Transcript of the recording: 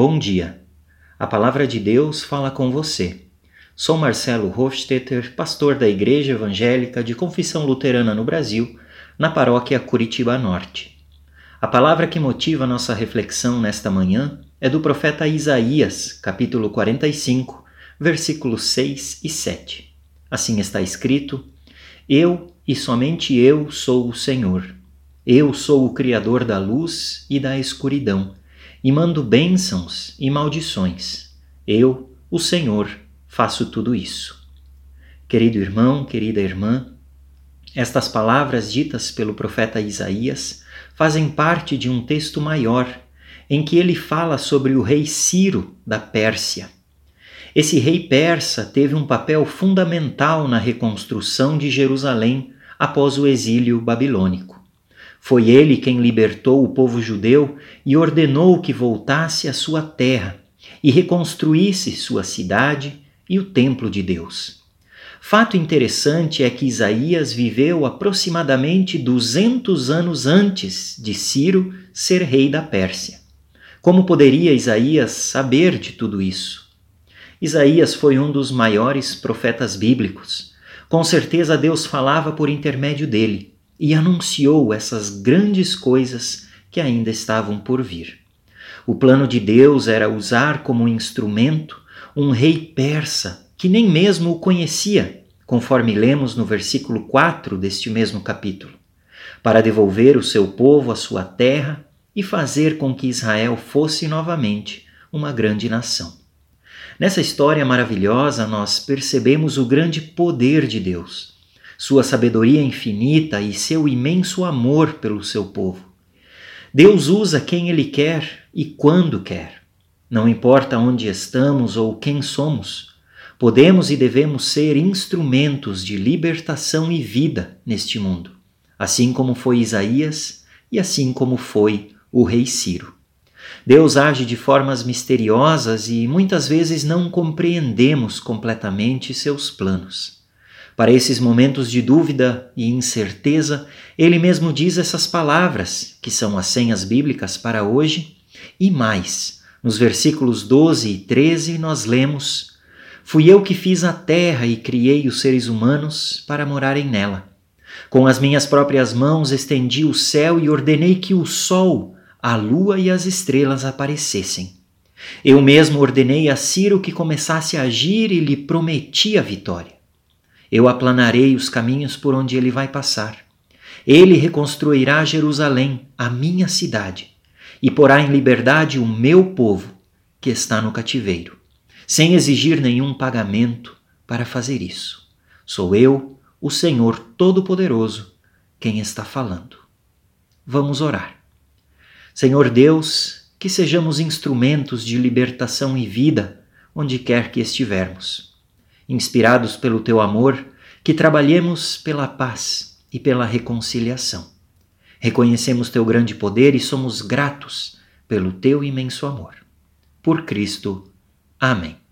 Bom dia. A palavra de Deus fala com você. Sou Marcelo Hofstetter, pastor da Igreja Evangélica de Confissão Luterana no Brasil, na paróquia Curitiba Norte. A palavra que motiva nossa reflexão nesta manhã é do profeta Isaías, capítulo 45, versículos 6 e 7. Assim está escrito: Eu e somente eu sou o Senhor. Eu sou o Criador da luz e da escuridão e mando bênçãos e maldições. Eu, o Senhor, faço tudo isso. Querido irmão, querida irmã, estas palavras ditas pelo profeta Isaías fazem parte de um texto maior em que ele fala sobre o rei Ciro da Pérsia. Esse rei persa teve um papel fundamental na reconstrução de Jerusalém após o exílio babilônico. Foi ele quem libertou o povo judeu e ordenou que voltasse à sua terra e reconstruísse sua cidade e o templo de Deus. Fato interessante é que Isaías viveu aproximadamente 200 anos antes de Ciro ser rei da Pérsia. Como poderia Isaías saber de tudo isso? Isaías foi um dos maiores profetas bíblicos. Com certeza Deus falava por intermédio dele e anunciou essas grandes coisas que ainda estavam por vir. O plano de Deus era usar como instrumento um rei persa que nem mesmo o conhecia, conforme lemos no versículo 4 deste mesmo capítulo, para devolver o seu povo à sua terra e fazer com que Israel fosse novamente uma grande nação. Nessa história maravilhosa, nós percebemos o grande poder de Deus sua sabedoria infinita e seu imenso amor pelo seu povo. Deus usa quem Ele quer e quando quer. Não importa onde estamos ou quem somos, podemos e devemos ser instrumentos de libertação e vida neste mundo, assim como foi Isaías e assim como foi o rei Ciro. Deus age de formas misteriosas e muitas vezes não compreendemos completamente seus planos. Para esses momentos de dúvida e incerteza, ele mesmo diz essas palavras, que são as senhas bíblicas para hoje, e mais. Nos versículos 12 e 13, nós lemos: Fui eu que fiz a terra e criei os seres humanos para morarem nela. Com as minhas próprias mãos estendi o céu e ordenei que o sol, a lua e as estrelas aparecessem. Eu mesmo ordenei a Ciro que começasse a agir e lhe prometi a vitória. Eu aplanarei os caminhos por onde ele vai passar. Ele reconstruirá Jerusalém, a minha cidade, e porá em liberdade o meu povo, que está no cativeiro, sem exigir nenhum pagamento para fazer isso. Sou eu, o Senhor Todo-Poderoso, quem está falando. Vamos orar. Senhor Deus, que sejamos instrumentos de libertação e vida onde quer que estivermos inspirados pelo teu amor, que trabalhemos pela paz e pela reconciliação. Reconhecemos teu grande poder e somos gratos pelo teu imenso amor. Por Cristo. Amém.